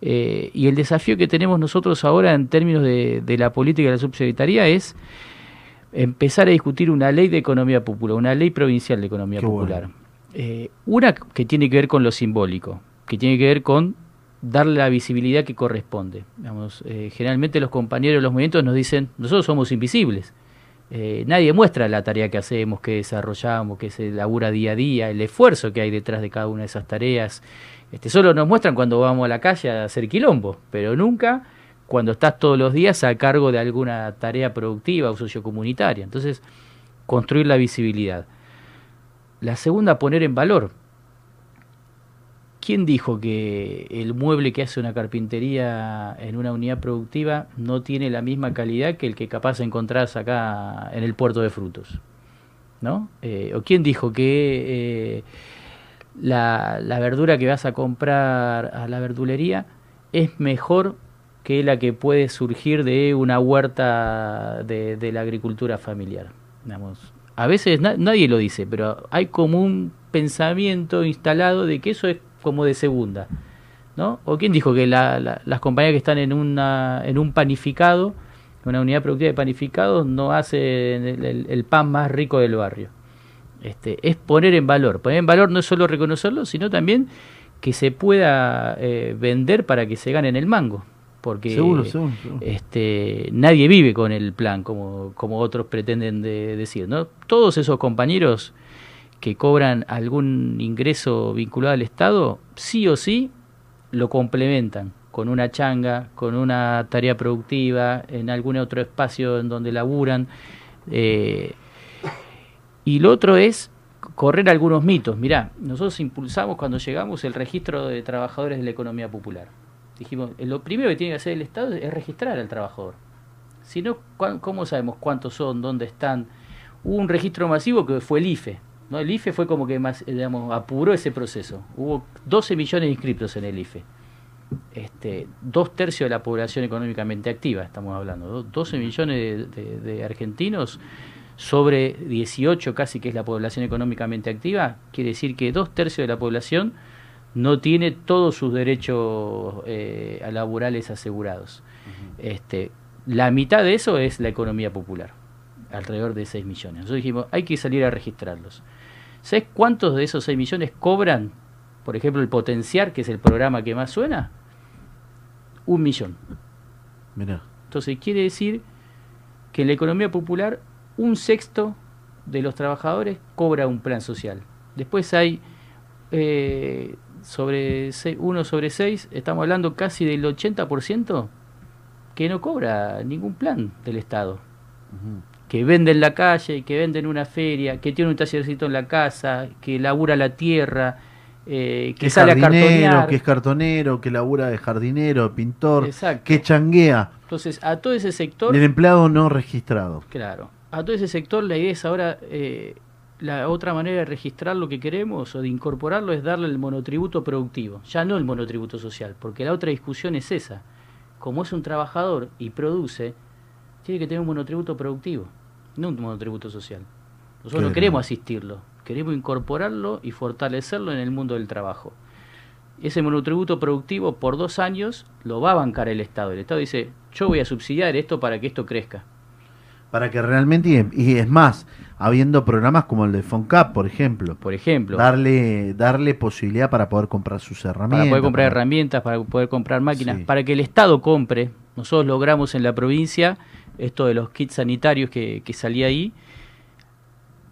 Eh, y el desafío que tenemos nosotros ahora en términos de, de la política de la subsecretaría es empezar a discutir una ley de economía popular, una ley provincial de economía Qué popular. bueno. Eh, una que tiene que ver con lo simbólico, que tiene que ver con darle la visibilidad que corresponde. Digamos, eh, generalmente los compañeros de los movimientos nos dicen, nosotros somos invisibles. Eh, nadie muestra la tarea que hacemos, que desarrollamos, que se labura día a día, el esfuerzo que hay detrás de cada una de esas tareas. Este, solo nos muestran cuando vamos a la calle a hacer quilombo, pero nunca cuando estás todos los días a cargo de alguna tarea productiva o sociocomunitaria. Entonces, construir la visibilidad. La segunda, poner en valor. ¿Quién dijo que el mueble que hace una carpintería en una unidad productiva no tiene la misma calidad que el que capaz encontrás acá en el puerto de frutos? ¿No? Eh, ¿O quién dijo que eh, la, la verdura que vas a comprar a la verdulería es mejor que la que puede surgir de una huerta de, de la agricultura familiar? Digamos, A veces na- nadie lo dice, pero hay como un pensamiento instalado de que eso es como de segunda. ¿no? ¿O quién dijo que la- la- las compañías que están en, una, en un panificado, una unidad productiva de panificados, no hacen el, pan más rico del barrio? Este, es poner en valor. Poner en valor no es solo reconocerlo, sino también que se pueda eh, vender para que se gane en el mango. Porque Seguro, seguro, seguro. este, nadie vive con el plan, como, como otros pretenden de- decir. ¿no? Todos esos compañeros que cobran algún ingreso vinculado al Estado, sí o sí lo complementan con una changa, con una tarea productiva, en algún otro espacio en donde laburan. eh, y lo otro es correr algunos mitos. Mirá, nosotros impulsamos cuando llegamos el registro de trabajadores de la economía popular. Dijimos, eh, lo primero que tiene que hacer el Estado es registrar al trabajador. Si no, ¿cuán- ¿cómo sabemos cuántos son, dónde están? Hubo un registro masivo que fue el IFE. ¿no? El IFE fue como que más, eh, digamos, apuró ese proceso. Hubo 12 millones de inscriptos en el IFE. Este, dos tercios de la población económicamente activa, estamos hablando. ¿no? 12 millones de argentinos sobre 18 casi que es la población económicamente activa, quiere decir que dos tercios de la población no tiene todos sus derechos eh, laborales asegurados. este, la mitad de eso es la economía popular, alrededor de 6 millones. Nosotros dijimos, hay que salir a registrarlos. ¿Sabes cuántos de esos 6 millones cobran, por ejemplo, el Potenciar, que es el programa que más suena? Un millón. Mirá. Entonces quiere decir que en la economía popular un sexto de los trabajadores cobra un plan social. Después hay eh, sobre se- uno sobre seis, estamos hablando casi del 80% que no cobra ningún plan del Estado. Que vende en la calle, que vende en una feria, que tiene un tallercito en la casa, que labura la tierra, eh, que sale a cartonear. que es cartonero, que labura de jardinero, pintor, Exacto. que changuea. Entonces, a todo ese sector El empleado no registrado. Claro. A todo ese sector la idea es ahora, eh, la otra manera de registrar lo que queremos o de incorporarlo es darle el monotributo productivo, ya no el monotributo social, porque la otra discusión es esa. Como es un trabajador y produce, tiene que tener un monotributo productivo, no un monotributo social. Nosotros Claro. no queremos asistirlo, queremos incorporarlo y fortalecerlo en el mundo del trabajo. Ese monotributo productivo por dos años lo va a bancar el Estado. El Estado dice, yo voy a subsidiar esto para que esto crezca. Para que realmente, y, es más, habiendo programas como el de FONCAP, por ejemplo, Por ejemplo, darle, darle posibilidad para poder comprar sus herramientas. para poder comprar para- herramientas, para poder comprar máquinas, Sí. para que el Estado compre. Nosotros logramos en la provincia esto de los kits sanitarios que, que salía ahí.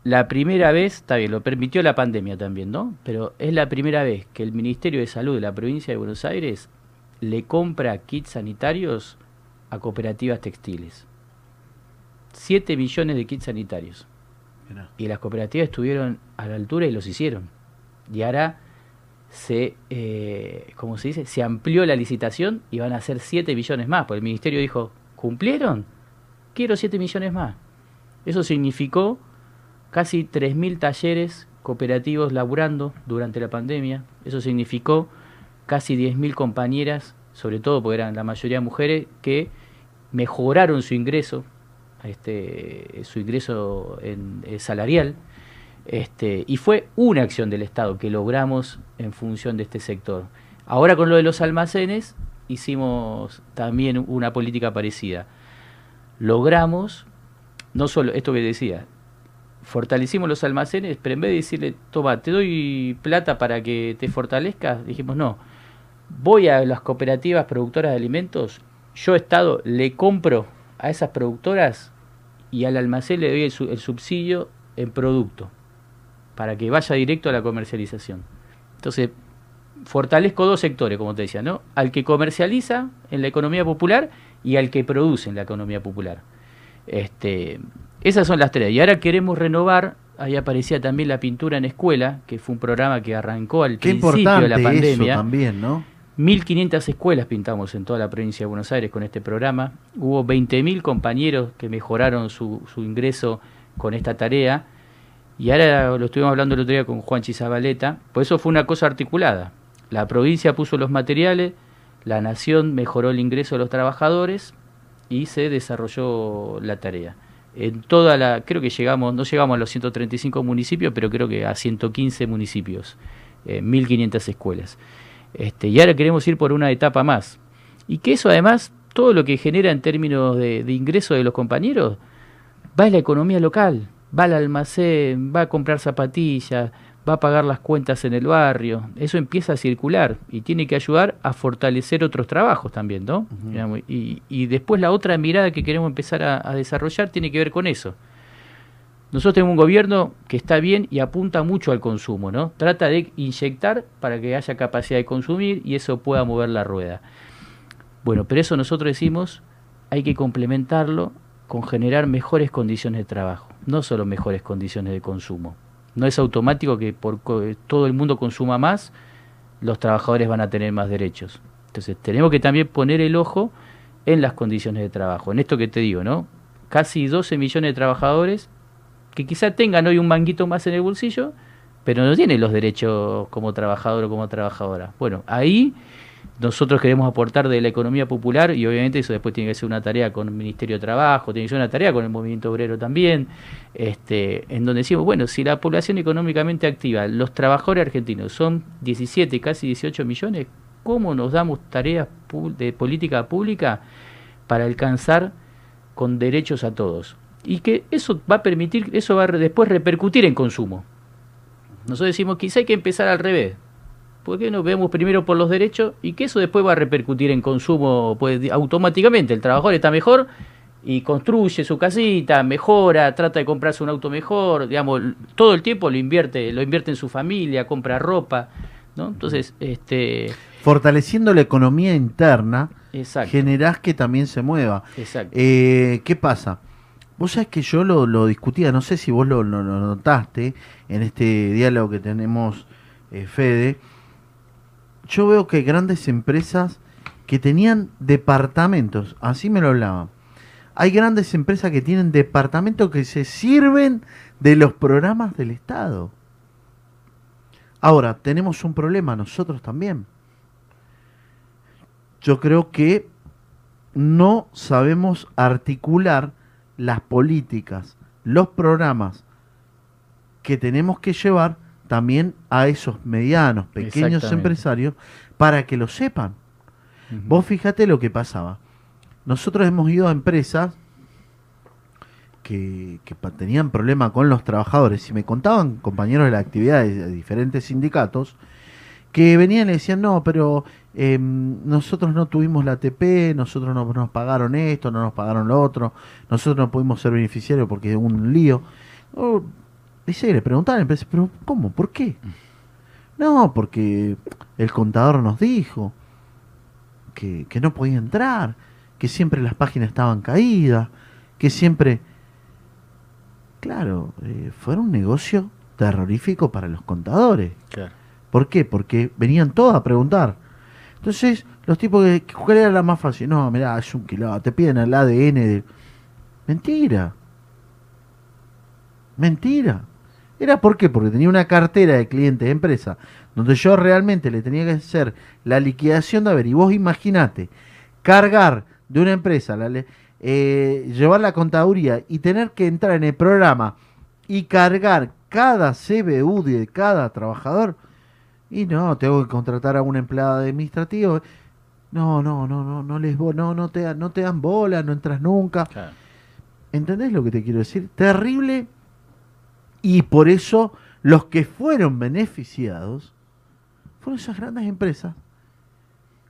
La primera vez, está bien, lo permitió la pandemia también, ¿no? Pero es la primera vez que el Ministerio de Salud de la provincia de Buenos Aires le compra kits sanitarios a cooperativas textiles. 7 millones de kits sanitarios. Mirá. Y las cooperativas estuvieron a la altura y los hicieron. Y ahora se, eh, ¿cómo se dice? Se amplió la licitación y van a ser 7 millones más. Porque el ministerio dijo, ¿cumplieron? Quiero 7 millones más. Eso significó casi 3.000 talleres cooperativos laburando durante la pandemia. Eso significó casi 10.000 compañeras, sobre todo porque eran la mayoría mujeres, que mejoraron su ingreso, este, su ingreso en, eh, salarial. Este, y fue una acción del Estado que logramos en función de este sector. Ahora con lo de los almacenes hicimos también una política parecida. Logramos, no solo esto que decía, fortalecimos los almacenes, pero en vez de decirle, toma, te doy plata para que te fortalezcas, dijimos, no, voy a las cooperativas productoras de alimentos, yo Estado le compro a esas productoras y al almacén le doy el, su- el subsidio en producto, para que vaya directo a la comercialización. Entonces, fortalezco dos sectores, como te decía, ¿no? Al que comercializa en la economía popular y al que produce en la economía popular. Este, esas son las tres. Y ahora queremos renovar, ahí aparecía también la pintura en escuela, que fue un programa que arrancó al Qué principio de la pandemia. eso también, ¿no? 1.500 escuelas pintamos en toda la provincia de Buenos Aires con este programa. Hubo 20.000 compañeros que mejoraron su, ingreso con esta tarea. Y ahora lo estuvimos hablando el otro día con Juan Chizabaleta. Pues eso fue una cosa articulada. La provincia puso los materiales, la nación mejoró el ingreso de los trabajadores y se desarrolló la tarea. en toda la, creo que llegamos, no llegamos a los 135 municipios, pero creo que a 115 municipios, eh, 1.500 escuelas. Este, y ahora queremos ir por una etapa más. Y que eso además, todo lo que genera en términos de, de ingreso de los compañeros, va a la economía local, va al almacén, va a comprar zapatillas, va a pagar las cuentas en el barrio, eso empieza a circular y tiene que ayudar a fortalecer otros trabajos también, ¿no? Y, y después la otra mirada que queremos empezar a, a desarrollar tiene que ver con eso. Nosotros tenemos un gobierno que está bien y apunta mucho al consumo, ¿no? Trata de inyectar para que haya capacidad de consumir y eso pueda mover la rueda. Bueno, pero eso nosotros decimos, hay que complementarlo con generar mejores condiciones de trabajo, no solo mejores condiciones de consumo. No es automático que por co- todo el mundo consuma más, los trabajadores van a tener más derechos. Entonces, tenemos que también poner el ojo en las condiciones de trabajo. En esto que te digo, ¿no? Casi 12 millones de trabajadores que quizá tengan hoy un manguito más en el bolsillo, pero no tienen los derechos como trabajador o como trabajadora. Bueno, ahí nosotros queremos aportar de la economía popular y obviamente eso después tiene que ser una tarea con el Ministerio de Trabajo, tiene que ser una tarea con el movimiento obrero también, este, en donde decimos, bueno, si la población económicamente activa, los trabajadores argentinos son 17, casi 18 millones, ¿cómo nos damos tareas de política pública para alcanzar con derechos a todos? Y que eso va a permitir, eso va a después repercutir en consumo. Nosotros decimos, quizá hay que empezar al revés. ¿Por qué no vemos primero por los derechos y que eso después va a repercutir en consumo pues, automáticamente? El trabajador está mejor y construye su casita, mejora, trata de comprarse un auto mejor, digamos, todo el tiempo lo invierte, lo invierte en su familia, compra ropa, ¿no? Entonces, este, Fortaleciendo la economía interna, exacto, generás que también se mueva. exacto. Eh, ¿Qué pasa? Vos sabés que yo lo, lo discutía, no sé si vos lo, lo- notaste en este diálogo que tenemos, eh, Fede. Yo veo que grandes empresas que tenían departamentos, así me lo hablaban. Hay grandes empresas que tienen departamentos que se sirven de los programas del Estado. Ahora, tenemos un problema nosotros también. Yo creo que no sabemos articular las políticas, los programas que tenemos que llevar también a esos medianos, pequeños empresarios para que lo sepan. Vos fíjate lo que pasaba. Nosotros hemos ido a empresas que, que tenían problema con los trabajadores y me contaban compañeros de la actividad de, de diferentes sindicatos que venían y le decían, no, pero eh, nosotros no tuvimos la ATP, nosotros no nos pagaron esto, no nos pagaron lo otro, nosotros no pudimos ser beneficiarios porque es un lío. Oh, dice, le preguntaban pero ¿cómo? ¿Por qué? No, porque el contador nos dijo que, que no podía entrar, que siempre las páginas estaban caídas, que siempre... Claro, eh, fue un negocio terrorífico para los contadores. Claro. ¿Por qué? Porque venían todos a preguntar. Entonces, los tipos que, ¿cuál era la más fácil? No, mirá, es un quilombo, te piden el ADN de... Mentira. Mentira. ¿Era por qué? Porque tenía una cartera de clientes de empresa donde yo realmente le tenía que hacer la liquidación de haber. Y vos imaginate, cargar de una empresa, la eh, llevar la contaduría y tener que entrar en el programa y cargar cada CBU de cada trabajador. Y no, tengo que contratar a un empleado administrativo. No, no, no, no, no les no, no te, dan- no te dan bola, no entras nunca. Claro. ¿Entendés lo que te quiero decir? Terrible. Y por eso los que fueron beneficiados fueron esas grandes empresas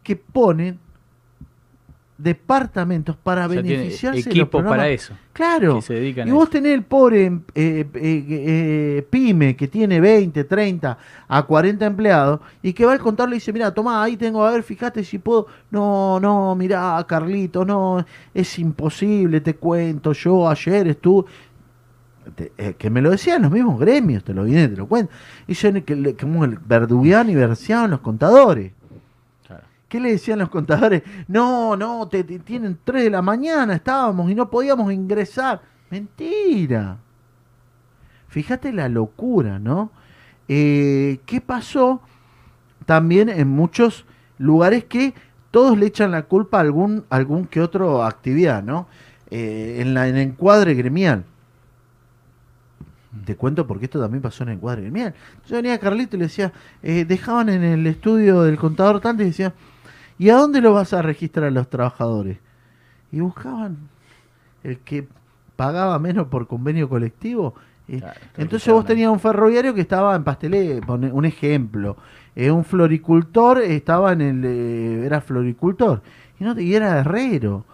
que ponen departamentos para O sea, tiene beneficiarse de los programas. para eso. Claro. se Y vos eso. tenés el pobre em- eh, eh, eh, pyme que tiene 20, 30 a 40 empleados y que va al contador y dice, mira, tomá, ahí tengo, a ver, fíjate si puedo. No, no, mirá, Carlito, no, es imposible, te cuento, yo ayer estuve... Te- eh, que me lo decían los mismos gremios, te lo viene, te lo cuento. Y yo, que, como el verduguean y verseaban los contadores. ¿Qué le decían los contadores? No, no, tienen 3 de la mañana, estábamos y no podíamos ingresar. Mentira. Fíjate la locura, ¿no? Eh, ¿Qué pasó también en muchos lugares que todos le echan la culpa a algún, algún que otro actividad, ¿no? eh, en, la, en el encuadre gremial. Te cuento porque esto también pasó en el encuadre gremial. Yo venía a Carlito y le decía, eh, dejaban en el estudio del contador tanto y decía, ¿y a dónde lo vas a registrar a los trabajadores? Y buscaban el que pagaba menos por convenio colectivo. Eh, Claro, entonces vos tenías un ferroviario que estaba en Pastelé, un ejemplo. Eh, un floricultor estaba en el. eh, era floricultor. Y, no, te- y era herrero.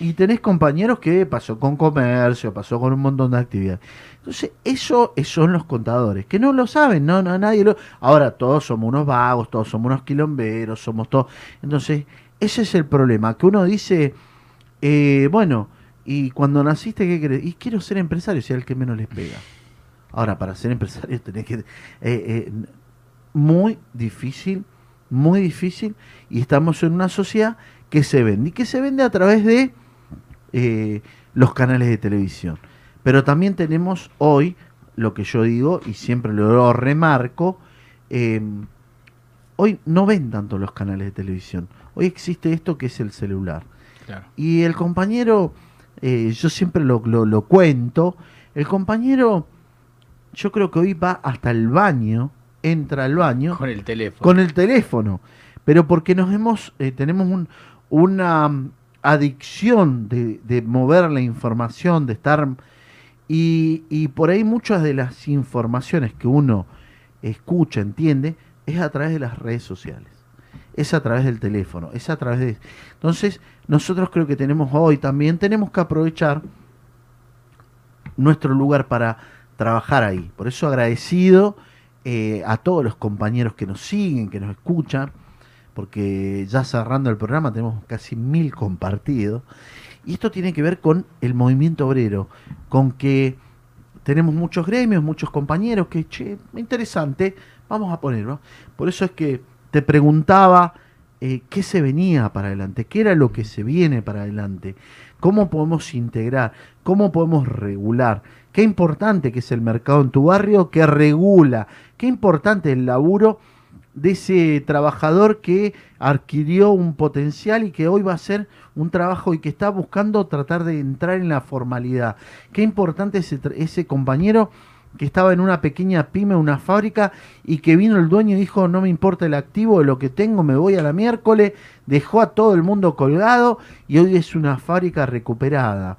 Y tenés compañeros que pasó con comercio, pasó con un montón de actividades. Entonces, eso, son los contadores, que no lo saben, no, no, nadie lo. Ahora, todos somos unos vagos, todos somos unos quilomberos, somos todos. Entonces, ese es el problema, que uno dice, eh, bueno, y cuando naciste, ¿qué querés? Y quiero ser empresario, si es el que menos les pega. Ahora, para ser empresario tenés que... eh, eh, muy difícil, muy difícil, y estamos en una sociedad que se vende, y que se vende a través de eh, los canales de televisión. Pero también tenemos hoy, lo que yo digo, y siempre lo remarco, eh, hoy no ven tanto los canales de televisión. Hoy existe esto que es el celular. Claro. Y el compañero, eh, yo siempre lo, lo- lo cuento, el compañero, yo creo que hoy va hasta el baño, entra al baño Con el teléfono. con el teléfono, pero porque nos hemos, eh, tenemos un- una adicción de, de mover la información, de estar... Y, y por ahí muchas de las informaciones que uno escucha, entiende, es a través de las redes sociales, es a través del teléfono, es a través de... Entonces, nosotros creo que tenemos hoy también, tenemos que aprovechar nuestro lugar para trabajar ahí. Por eso agradecido eh, a todos los compañeros que nos siguen, que nos escuchan, porque ya cerrando el programa tenemos casi mil compartidos. Y esto tiene que ver con el movimiento obrero, con que tenemos muchos gremios, muchos compañeros que, che, interesante, vamos a ponerlo. Por eso es que te preguntaba eh, qué se venía para adelante, qué era lo que se viene para adelante, cómo podemos integrar, cómo podemos regular, qué importante que es el mercado en tu barrio que regula, qué importante el laburo de ese trabajador que adquirió un potencial y que hoy va a hacer un trabajo y que está buscando tratar de entrar en la formalidad. Qué importante ese, ese compañero que estaba en una pequeña pyme, una fábrica, y que vino el dueño y dijo, no me importa el activo lo que tengo, me voy a la miércoles, dejó a todo el mundo colgado y hoy es una fábrica recuperada.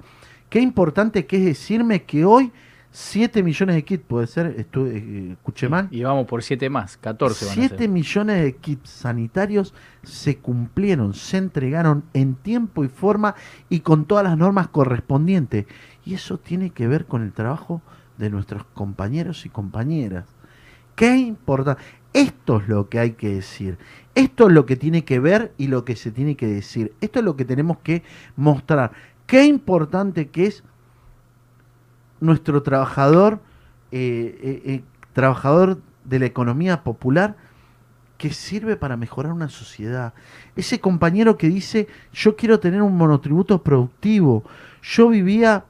Qué importante que es decirme que hoy 7 millones de kits, puede ser, Estu- eh, escuché mal. Y vamos por 7 más, 14 van a 7 ser. millones de kits sanitarios se cumplieron, se entregaron en tiempo y forma y con todas las normas correspondientes. Y eso tiene que ver con el trabajo de nuestros compañeros y compañeras. Qué importante. Esto es lo que hay que decir. Esto es lo que tiene que ver y lo que se tiene que decir. Esto es lo que tenemos que mostrar. Qué importante que es nuestro trabajador, eh, eh, eh, trabajador de la economía popular, que sirve para mejorar una sociedad. Ese compañero que dice, yo quiero tener un monotributo productivo. Yo vivía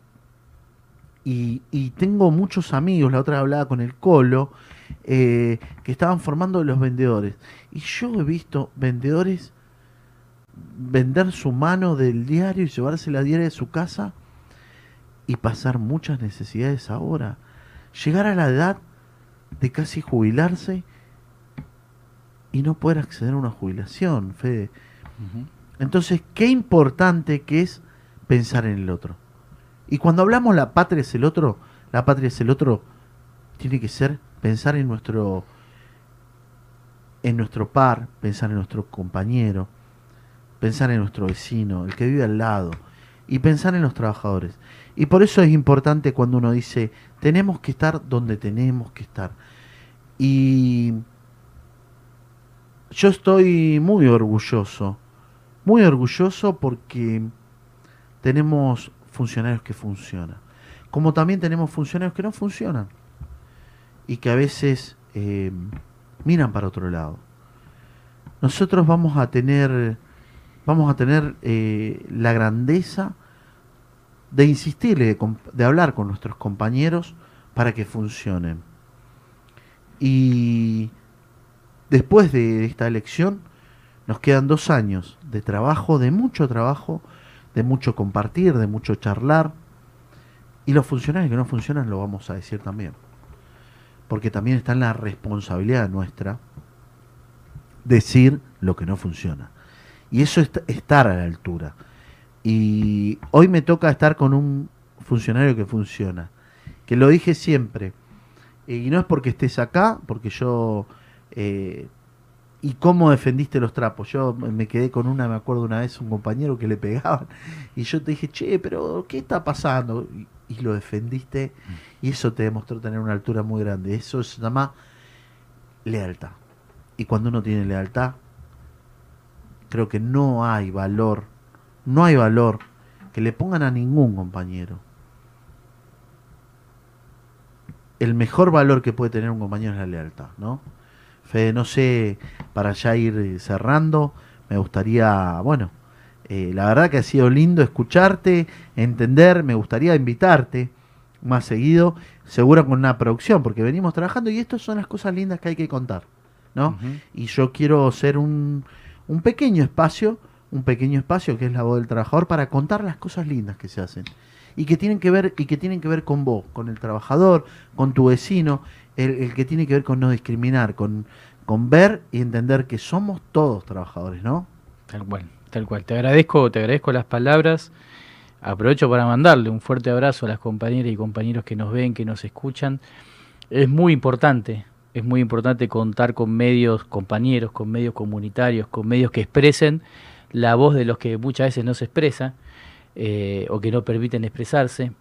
y, y tengo muchos amigos, la otra hablaba con el Colo, eh, que estaban formando los vendedores. Y yo he visto vendedores vender su mano del diario y llevarse la diaria de su casa y pasar muchas necesidades ahora. Llegar a la edad de casi jubilarse y no poder acceder a una jubilación, Fede. Entonces, qué importante que es pensar en el otro. Y cuando hablamos la patria es el otro, la patria es el otro, tiene que ser pensar en nuestro en nuestro par, pensar en nuestro compañero, pensar en nuestro vecino, el que vive al lado, y pensar en los trabajadores. Y por eso es importante cuando uno dice, tenemos que estar donde tenemos que estar. Y yo estoy muy orgulloso, muy orgulloso porque tenemos funcionarios que funcionan, como también tenemos funcionarios que no funcionan y que a veces eh, miran para otro lado. Nosotros vamos a tener, vamos a tener eh, la grandeza de insistirle, de, de hablar con nuestros compañeros para que funcionen. Y después de esta elección nos quedan dos años de trabajo, de mucho trabajo, de mucho compartir, de mucho charlar. Y los funcionarios que no funcionan lo vamos a decir también. Porque también está en la responsabilidad nuestra decir lo que no funciona. Y eso es estar a la altura. Y hoy me toca estar con un funcionario que funciona. Que lo dije siempre. Y no es porque estés acá, porque yo... eh, ¿Y cómo defendiste los trapos? Yo me quedé con una, me acuerdo una vez, un compañero que le pegaban. Y yo te dije, che, pero ¿qué está pasando? Y, y lo defendiste. Y eso te demostró tener una altura muy grande. Eso se llama lealtad. Y cuando uno tiene lealtad, creo que no hay valor, no hay valor que le pongan a ningún compañero. El mejor valor que puede tener un compañero es la lealtad, ¿no? Fede, no sé, para ya ir cerrando, me gustaría, bueno, eh, la verdad que ha sido lindo escucharte, entender, me gustaría invitarte más seguido, seguro con una producción, porque venimos trabajando y estas son las cosas lindas que hay que contar, ¿no? Y yo quiero ser un, un pequeño espacio, un pequeño espacio que es la voz del trabajador para contar las cosas lindas que se hacen y que tienen que ver y que tienen que ver con vos, con el trabajador, con tu vecino, el, que tiene que ver con no discriminar, con, con ver y entender que somos todos trabajadores, ¿no? Tal cual, tal cual. Te agradezco, te agradezco las palabras. Aprovecho para mandarle un fuerte abrazo a las compañeras y compañeros que nos ven, que nos escuchan. Es muy importante, es muy importante contar con medios compañeros, con medios comunitarios, con medios que expresen la voz de los que muchas veces no se expresa eh, o que no permiten expresarse,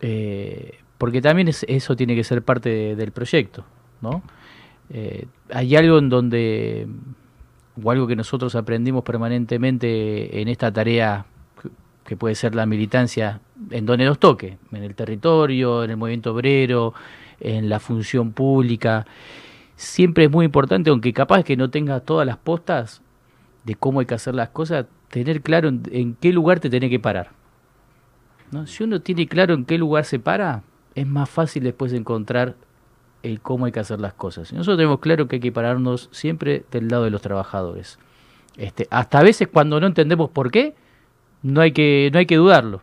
eh, porque también es- eso tiene que ser parte de- del proyecto, ¿no? Eh, hay algo en donde o algo que nosotros aprendimos permanentemente en esta tarea que- puede ser la militancia en donde nos toque, en el territorio, en el movimiento obrero, en la función pública. Siempre es muy importante, aunque capaz que no tengas todas las postas de cómo hay que hacer las cosas, tener claro en, en qué lugar te tenés que parar. ¿no? Si uno tiene claro en qué lugar se para, es más fácil después encontrar el cómo hay que hacer las cosas. Y Nosotros tenemos claro que hay que pararnos siempre del lado de los trabajadores. Este, hasta a veces cuando no entendemos por qué, no hay que, no hay que dudarlo.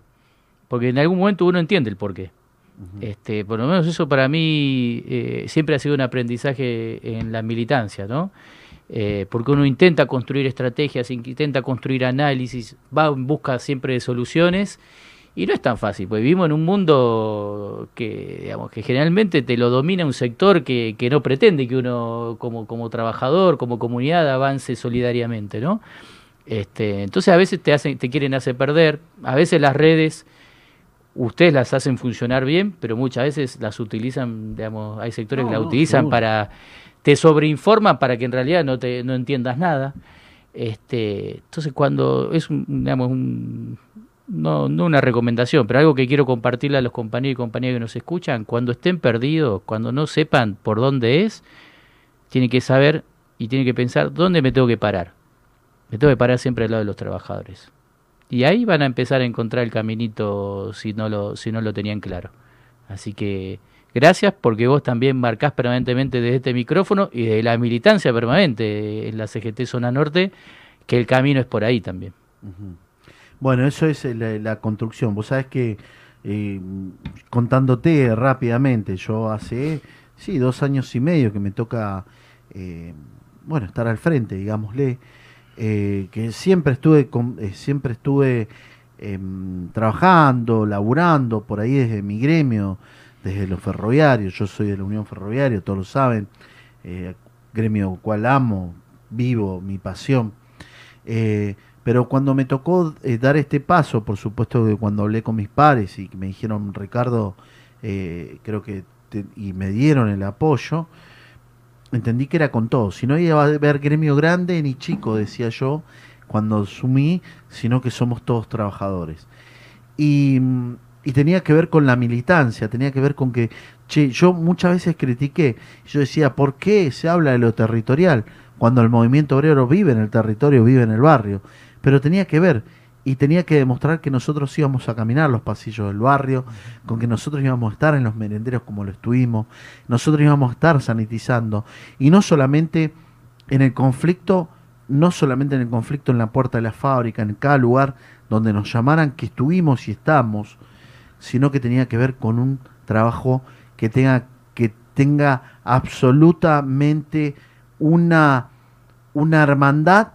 Porque en algún momento uno entiende el por qué. Este, por lo menos eso para mí eh, siempre ha sido un aprendizaje en la militancia, ¿no? Eh, porque uno intenta construir estrategias, intenta construir análisis, va en busca siempre de soluciones y no es tan fácil, porque vivimos en un mundo que, digamos, que generalmente te lo domina un sector que, que no pretende que uno como, como trabajador, como comunidad avance solidariamente, ¿no? Este, entonces a veces te hacen, te quieren hacer perder, a veces las redes ustedes las hacen funcionar bien, pero muchas veces las utilizan, digamos, hay sectores No, que las no, utilizan seguro. para, te sobreinforman para que en realidad no te no entiendas nada. Este, entonces cuando es un, digamos, no, no una recomendación, pero algo que quiero compartirle a los compañeros y compañeras que nos escuchan, cuando estén perdidos, cuando no sepan por dónde es, tienen que saber y tienen que pensar dónde me tengo que parar. Me tengo que parar siempre al lado de los trabajadores. Y ahí van a empezar a encontrar el caminito si no lo, si no lo tenían claro. Así que gracias porque vos también marcás permanentemente desde este micrófono y de la militancia permanente en la CGT Zona Norte que el camino es por ahí también. Bueno, eso es eh, la, construcción. Vos sabés que, eh, contándote rápidamente, yo hace, sí, dos años y medio que me toca, eh, bueno, estar al frente, digámosle, que siempre estuve, con- siempre estuve em, trabajando, laburando por ahí desde mi gremio, desde los ferroviarios. Yo soy de la Unión Ferroviaria, todos lo saben, eh, gremio cual amo, vivo, mi pasión. Eh, pero cuando me tocó eh, dar este paso, por supuesto que cuando hablé con mis pares y me dijeron, Ricardo, creo que, y me dieron el apoyo, entendí que era con todo. Si no iba a haber gremio grande ni chico, decía yo, cuando asumí, sino que somos todos trabajadores. Y, mm, y tenía que ver con la militancia, tenía que ver con que, che, yo muchas veces critiqué, yo decía, ¿por qué se habla de lo territorial? Cuando el movimiento obrero vive en el territorio, vive en el barrio. Pero tenía que ver y tenía que demostrar que nosotros íbamos a caminar los pasillos del barrio, con que nosotros íbamos a estar en los merenderos como lo estuvimos, nosotros íbamos a estar sanitizando. Y no solamente en el conflicto, no solamente en el conflicto en la puerta de la fábrica, en cada lugar donde nos llamaran que estuvimos y estamos, sino que tenía que ver con un trabajo que tenga, que tenga absolutamente una, una hermandad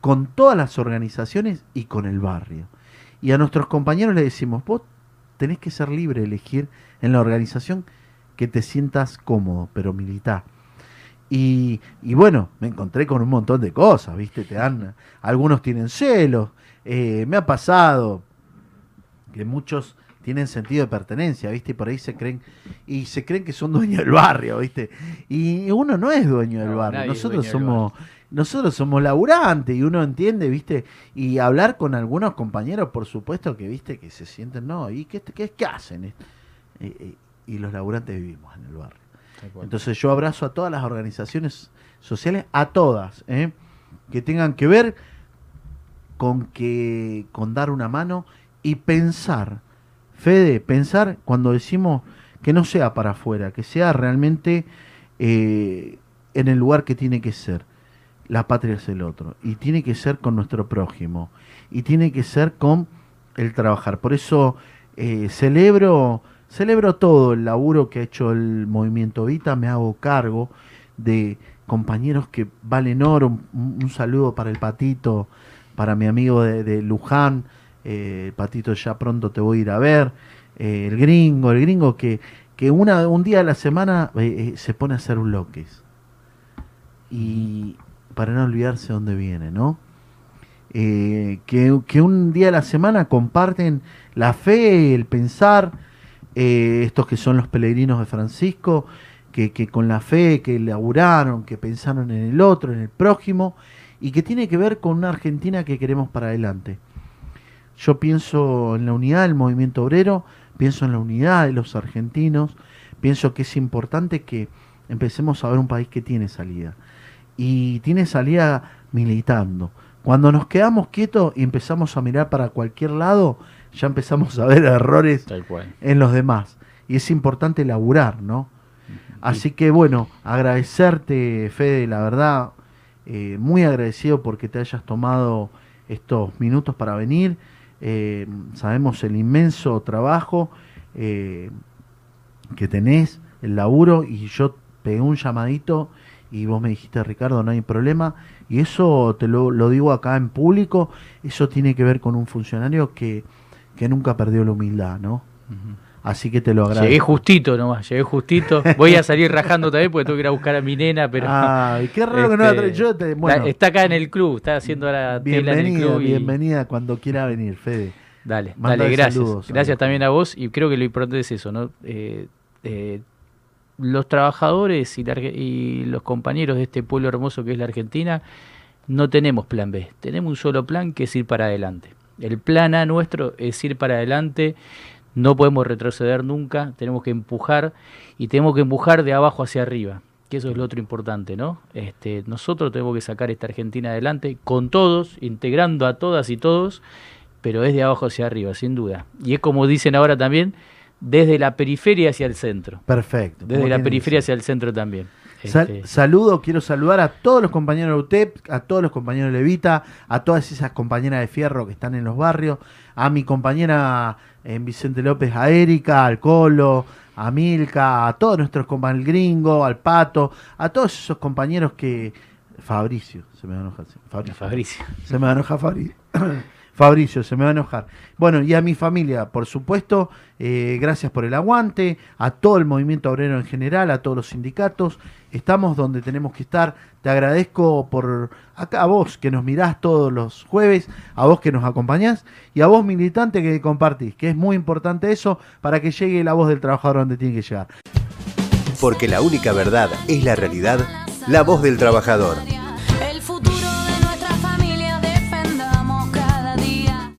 con todas las organizaciones y con el barrio. Y a nuestros compañeros le decimos, vos tenés que ser libre de elegir en la organización que te sientas cómodo, pero militar. Y, y bueno, me encontré con un montón de cosas, ¿viste? Te dan, algunos tienen celos. eh, me ha pasado que muchos tienen sentido de pertenencia, ¿viste? Y por ahí se creen, y se creen que son dueños del barrio, ¿viste? Y uno no es dueño del No, barrio. Nosotros somos, nosotros somos laburantes y uno entiende, ¿viste? Y hablar con algunos compañeros, por supuesto que, ¿viste? Que se sienten, no, ¿y qué, qué, qué hacen? Eh, eh, y los laburantes vivimos en el barrio. Entonces yo abrazo a todas las organizaciones sociales, a todas, ¿eh? que tengan que ver con que con dar una mano y pensar, Fede, pensar cuando decimos que no sea para afuera, que sea realmente eh, en el lugar que tiene que ser. La patria es el otro. Y tiene que ser con nuestro prójimo. Y tiene que ser con el trabajar. Por eso eh, celebro, celebro todo el laburo que ha hecho el movimiento Vita. Me hago cargo de compañeros que valen oro. Un, saludo para el Patito, para mi amigo de Luján. Eh, Patito ya pronto te voy a ir a ver. Eh, el gringo, el gringo que, que una, un día a la semana eh, eh, se pone a hacer bloques. Y para no olvidarse dónde viene, ¿no? Que, que un día a la semana comparten la fe, el pensar, estos que son los peregrinos de Francisco, que, que con la fe, que laburaron, que pensaron en el otro, en el prójimo, y que tiene que ver con una Argentina que queremos para adelante. Yo pienso en la unidad del movimiento obrero, pienso en la unidad de los argentinos, pienso que es importante que empecemos a ver un país que tiene salida. Y tiene salida militando. Cuando nos quedamos quietos y empezamos a mirar para cualquier lado, ya empezamos a ver errores en los demás. Y es importante laburar, ¿no? Así que bueno, agradecerte, Fede, la verdad, eh, muy agradecido porque te hayas tomado estos minutos para venir. Eh, sabemos el inmenso trabajo eh, que tenés, el laburo, y yo pegué un llamadito y vos me dijiste, Ricardo, no hay problema. Y eso te lo, lo digo acá en público, eso tiene que ver con un funcionario que, que nunca perdió la humildad, ¿no? Así que te lo agradezco. Llegué justito nomás, llegué justito. Voy a salir rajando también porque tengo que ir a buscar a mi nena, pero. Ay, qué raro que no la este, tra- yo te- bueno. está, acá en el club, está haciendo la tela en el bienvenida, club. y- bienvenida cuando quiera venir, Fede. Dale, Mándale dale, gracias. saludos gracias también a vos y creo que lo importante es eso, ¿no? Eh, eh, los trabajadores y, la Arge- y los compañeros de este pueblo hermoso que es la Argentina, no tenemos plan B, tenemos un solo plan que es ir para adelante. El plan A nuestro es ir para adelante, no podemos retroceder nunca, tenemos que empujar y tenemos que empujar de abajo hacia arriba, que eso es lo otro importante, ¿no? Este, nosotros tenemos que sacar esta Argentina adelante con todos, integrando a todas y todos, pero es de abajo hacia arriba, sin duda. Y es como dicen ahora también, desde la periferia hacia el centro. Perfecto. Desde la periferia hacia el centro también. Sal- Este, saludo, quiero saludar a todos los compañeros de UTEP, a todos los compañeros de Levita, a todas esas compañeras de fierro que están en los barrios, a mi compañera en Vicente López, a Erika, al Colo, a Milka, a todos nuestros compañeros, al Gringo, al Pato, a todos esos compañeros que... Fabricio, se me va a enojar. sí, Fabricio. Fabricio. Se me va a enojar Fabricio. Fabricio, se me va a enojar. Bueno, y a mi familia, por supuesto, eh, gracias por el aguante, a todo el movimiento obrero en general, a todos los sindicatos. Estamos donde tenemos que estar. Te agradezco por acá a vos que nos mirás todos los jueves, a vos que nos acompañás y a vos militante que compartís, que es muy importante eso para que llegue la voz del trabajador donde tiene que llegar. Porque la única verdad es la realidad, la voz del trabajador.